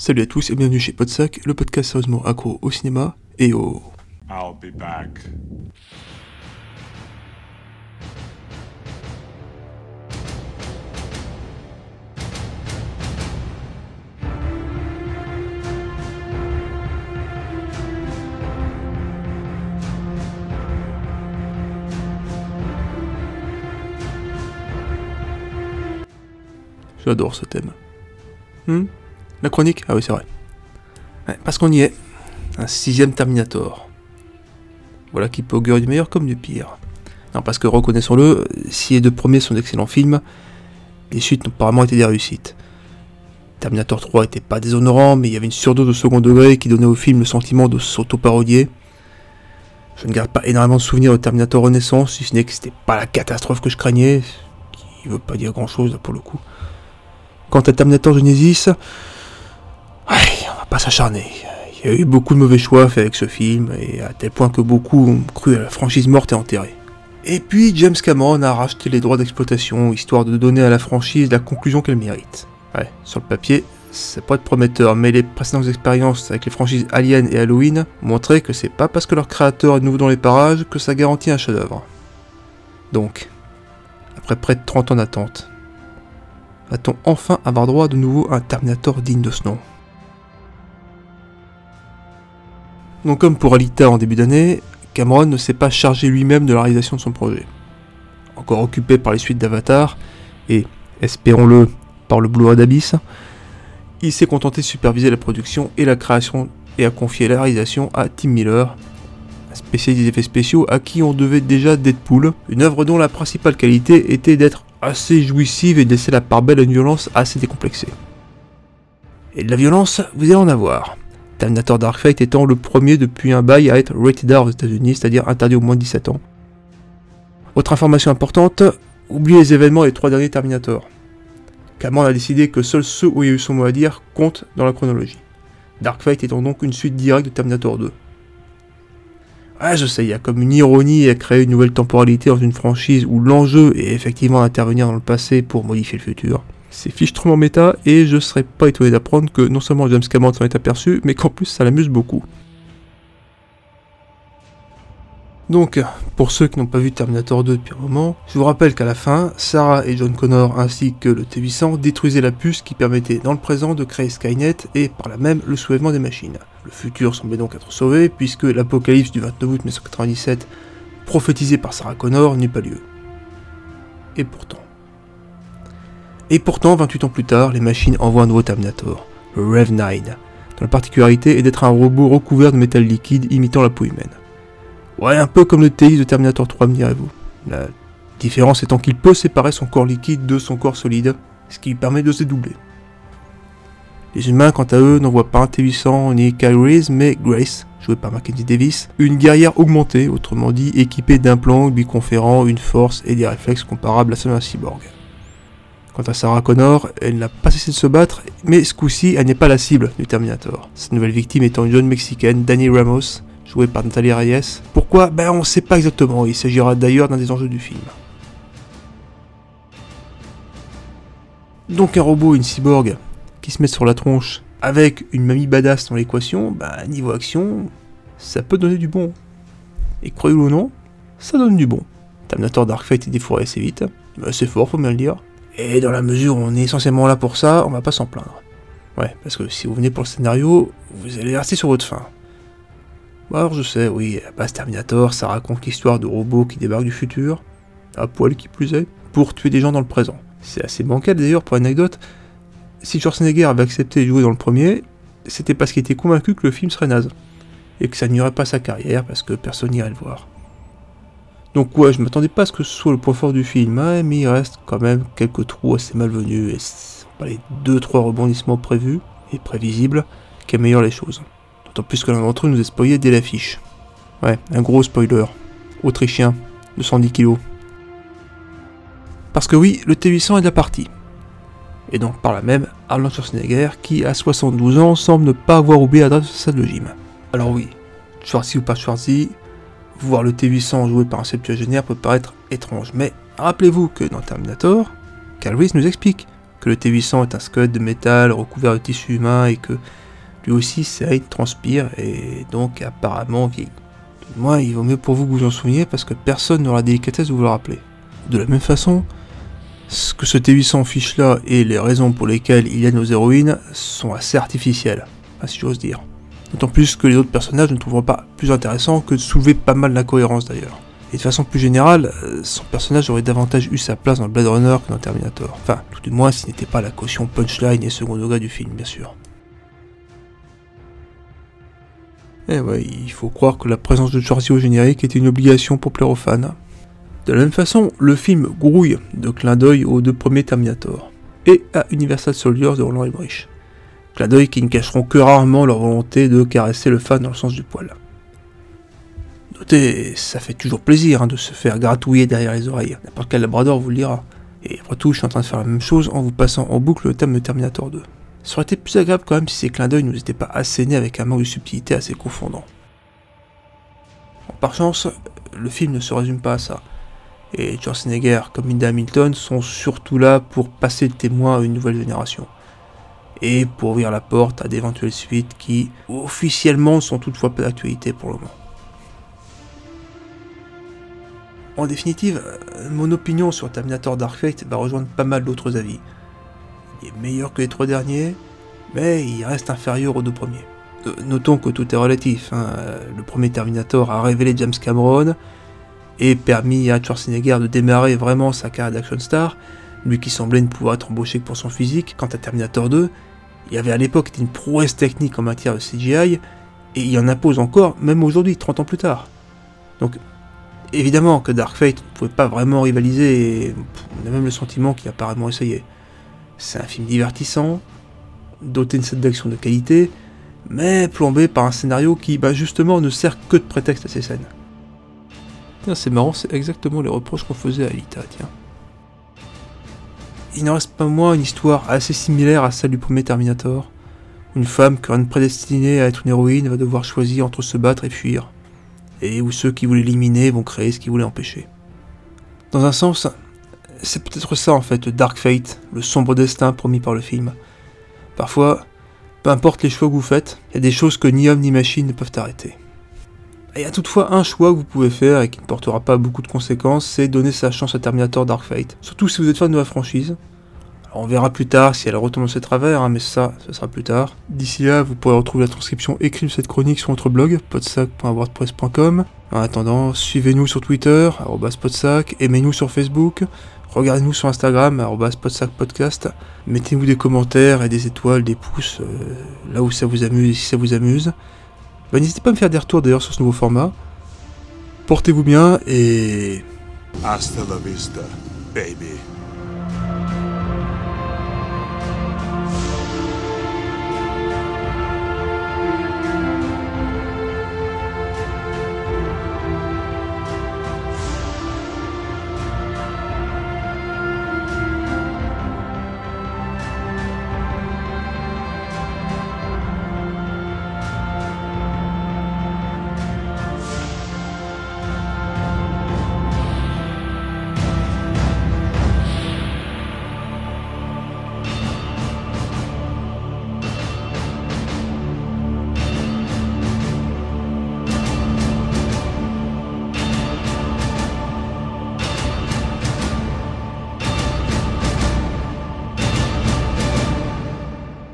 Salut à tous et bienvenue chez Podsac, le podcast sérieusement accro au cinéma et au... I'll be back. J'adore ce thème. Hmm? La chronique Ah oui, c'est vrai. Parce qu'on y est. Un sixième Terminator. Voilà qui peut augurer du meilleur comme du pire. Non, parce que reconnaissons-le, si les deux premiers sont d'excellents films, les suites n'ont pas vraiment été des réussites. Terminator 3 était pas déshonorant, mais il y avait une surdose de second degré qui donnait au film le sentiment de s'auto-parodier. Je ne garde pas énormément de souvenirs de Terminator Renaissance, si ce n'est que c'était pas la catastrophe que je craignais, qui veut pas dire grand chose pour le coup. Quant à Terminator Genesis, ouais, on va pas s'acharner. Il y a eu beaucoup de mauvais choix faits avec ce film, et à tel point que beaucoup ont cru à la franchise morte et enterrée. Et puis James Cameron a racheté les droits d'exploitation, histoire de donner à la franchise la conclusion qu'elle mérite. Ouais, sur le papier, ça pourrait être prometteur, mais les précédentes expériences avec les franchises Alien et Halloween montraient que c'est pas parce que leur créateur est nouveau dans les parages que ça garantit un chef-d'œuvre. Donc, après près de 30 ans d'attente, va-t-on enfin avoir droit de nouveau à un Terminator digne de ce nom? Donc comme pour Alita en début d'année, Cameron ne s'est pas chargé lui-même de la réalisation de son projet. Encore occupé par les suites d'Avatar, et, espérons-le, par le Blu-ray d'Abyss, il s'est contenté de superviser la production et la création et a confié la réalisation à Tim Miller, spécialiste des effets spéciaux à qui on devait déjà Deadpool, une œuvre dont la principale qualité était d'être assez jouissive et de laisser la part belle à une violence assez décomplexée. Et de la violence, vous allez en avoir. Terminator Dark Fate étant le premier depuis un bail à être rated R aux États-Unis, c'est-à-dire interdit au moins de 17 ans. Autre information importante, oubliez les événements des trois derniers Terminator. Cameron a décidé que seuls ceux où il y a eu son mot à dire comptent dans la chronologie. Dark Fate étant donc une suite directe de Terminator 2. Ah, je sais, il y a comme une ironie à créer une nouvelle temporalité dans une franchise où l'enjeu est effectivement d'intervenir dans le passé pour modifier le futur. C'est fichtrement méta et je serais pas étonné d'apprendre que non seulement James Cameron s'en est aperçu, mais qu'en plus ça l'amuse beaucoup. Donc, pour ceux qui n'ont pas vu Terminator 2 depuis un moment, je vous rappelle qu'à la fin, Sarah et John Connor ainsi que le T-800 détruisaient la puce qui permettait dans le présent de créer Skynet et par là même le soulèvement des machines. Le futur semblait donc être sauvé puisque l'apocalypse du 29 août 1997, prophétisé par Sarah Connor, n'eut pas lieu. Et pourtant. Et pourtant, 28 ans plus tard, les machines envoient un nouveau Terminator, le Rev-9, dont la particularité est d'être un robot recouvert de métal liquide imitant la peau humaine. Ouais, un peu comme le TX de Terminator 3, me direz-vous. La différence étant qu'il peut séparer son corps liquide de son corps solide, ce qui lui permet de se dédoubler. Les humains, quant à eux, n'envoient pas un T800 ni Kyle Reese, mais Grace, jouée par Mackenzie Davis, une guerrière augmentée, autrement dit équipée d'implants lui conférant une force et des réflexes comparables à ceux d'un cyborg. Quant à Sarah Connor, elle n'a pas cessé de se battre, mais ce coup-ci, elle n'est pas la cible du Terminator. Cette nouvelle victime étant une jeune mexicaine, Dani Ramos, jouée par Nathalie Reyes. Pourquoi? Ben on sait pas exactement, il s'agira d'ailleurs d'un des enjeux du film. Donc un robot une cyborg qui se mettent sur la tronche avec une mamie badass dans l'équation, bah niveau action, ça peut donner du bon. Et croyez-le ou non, ça donne du bon. Terminator Dark Fate est défouré assez vite, mais assez fort faut bien le dire. Et dans la mesure où on est essentiellement là pour ça, on va pas s'en plaindre. Ouais, parce que si vous venez pour le scénario, vous allez rester sur votre fin. Bon alors je sais, oui, à base Terminator, ça raconte l'histoire de robots qui débarquent du futur, à poil qui plus est, pour tuer des gens dans le présent. C'est assez bancal d'ailleurs pour anecdote. Si Schwarzenegger avait accepté de jouer dans le premier, c'était parce qu'il était convaincu que le film serait naze. Et que ça n'irait pas sa carrière parce que personne n'irait le voir. Donc ouais, je m'attendais pas à ce que ce soit le point fort du film, hein, mais il reste quand même quelques trous assez malvenus et pas les 2-3 rebondissements prévus et prévisibles qui améliorent les choses. D'autant plus que l'un d'entre eux nous est spoilé dès l'affiche. Ouais, un gros spoiler. Autrichien, 210 kilos. Parce que oui, le T800 est de la partie. Et donc par là même, Arnold Schwarzenegger, qui à 72 ans semble ne pas avoir oublié la de sa salle de gym. Alors oui, Schwarzy ou pas Schwarzy, voir le T800 joué par un septuagénaire peut paraître étrange, mais rappelez-vous que dans Terminator, Cal Reese nous explique que le T800 est un squelette de métal recouvert de tissu humain et que lui aussi saigne, transpire et donc apparemment vieillit. Moi, il vaut mieux pour vous que vous en souveniez parce que personne n'aura la délicatesse de vous le rappeler. De la même façon, ce que ce T800 fiche là et les raisons pour lesquelles il y a nos héroïnes sont assez artificielles, si j'ose dire. D'autant plus que les autres personnages ne trouveront pas plus intéressant que de soulever pas mal d'incohérences d'ailleurs. Et de façon plus générale, euh, son personnage aurait davantage eu sa place dans Blade Runner que dans Terminator. Enfin, tout du moins s'il n'était pas la caution punchline et second degré du film, bien sûr. Eh ouais, il faut croire que la présence de Schwarzy au générique était une obligation pour plaire aux fans. De la même façon, le film grouille de clin d'œil aux deux premiers Terminator et à Universal Soldiers de Roland Emmerich. Clin d'œil qui ne cacheront que rarement leur volonté de caresser le fan dans le sens du poil. Notez, ça fait toujours plaisir hein, de se faire gratouiller derrière les oreilles. N'importe quel labrador vous le dira. Et après tout, je suis en train de faire la même chose en vous passant en boucle le thème de Terminator 2. Ça aurait été plus agréable quand même si ces clins d'œil nous étaient pas assénés avec un manque de subtilité assez confondant. Par chance, le film ne se résume pas à ça. Et Schwarzenegger comme Linda Hamilton sont surtout là pour passer le témoin à une nouvelle génération. Et pour ouvrir la porte à d'éventuelles suites qui, officiellement, sont toutefois pas d'actualité pour le moment. En définitive, mon opinion sur Terminator Dark Fate va rejoindre pas mal d'autres avis. Il est meilleur que les trois derniers, mais il reste inférieur aux deux premiers. Euh, notons que tout est relatif. Hein. Le premier Terminator a révélé James Cameron et permis à Schwarzenegger de démarrer vraiment sa carrière d'action star, lui qui semblait ne pouvoir être embauché que pour son physique. Quant à Terminator 2, il y avait à l'époque une prouesse technique en matière de CGI, et il en impose encore, même aujourd'hui, 30 ans plus tard. Donc, évidemment que Dark Fate ne pouvait pas vraiment rivaliser, et on a même le sentiment qu'il a apparemment essayé. C'est un film divertissant, doté d'une scène d'action de qualité, mais plombé par un scénario qui, bah, justement, ne sert que de prétexte à ces scènes. c'est marrant, c'est exactement les reproches qu'on faisait à Alita, tiens. Il n'en reste pas moins une histoire assez similaire à celle du premier Terminator. Une femme rien prédestinée à être une héroïne va devoir choisir entre se battre et fuir. Et où ceux qui voulaient l'éliminer vont créer ce qu'ils voulaient empêcher. Dans un sens, c'est peut-être ça en fait, Dark Fate, le sombre destin promis par le film. Parfois, peu importe les choix que vous faites, il y a des choses que ni homme ni machine ne peuvent arrêter. Il y a toutefois un choix que vous pouvez faire et qui ne portera pas beaucoup de conséquences, c'est donner sa chance à Terminator Dark Fate. Surtout si vous êtes fan de la franchise. On verra plus tard si elle retombe dans ses travers, hein, mais ça, ce sera plus tard. D'ici là, vous pourrez retrouver la transcription écrite de cette chronique sur notre blog, podsac.wordpress.com. En attendant, suivez-nous sur Twitter, podsac, aimez-nous sur Facebook, Regardez-nous sur Instagram, podcast. Mettez-nous des commentaires et des étoiles, des pouces, euh, là où ça vous amuse, si ça vous amuse. Bah, n'hésitez pas à me faire des retours d'ailleurs sur ce nouveau format. Portez-vous bien et... Hasta la vista, baby.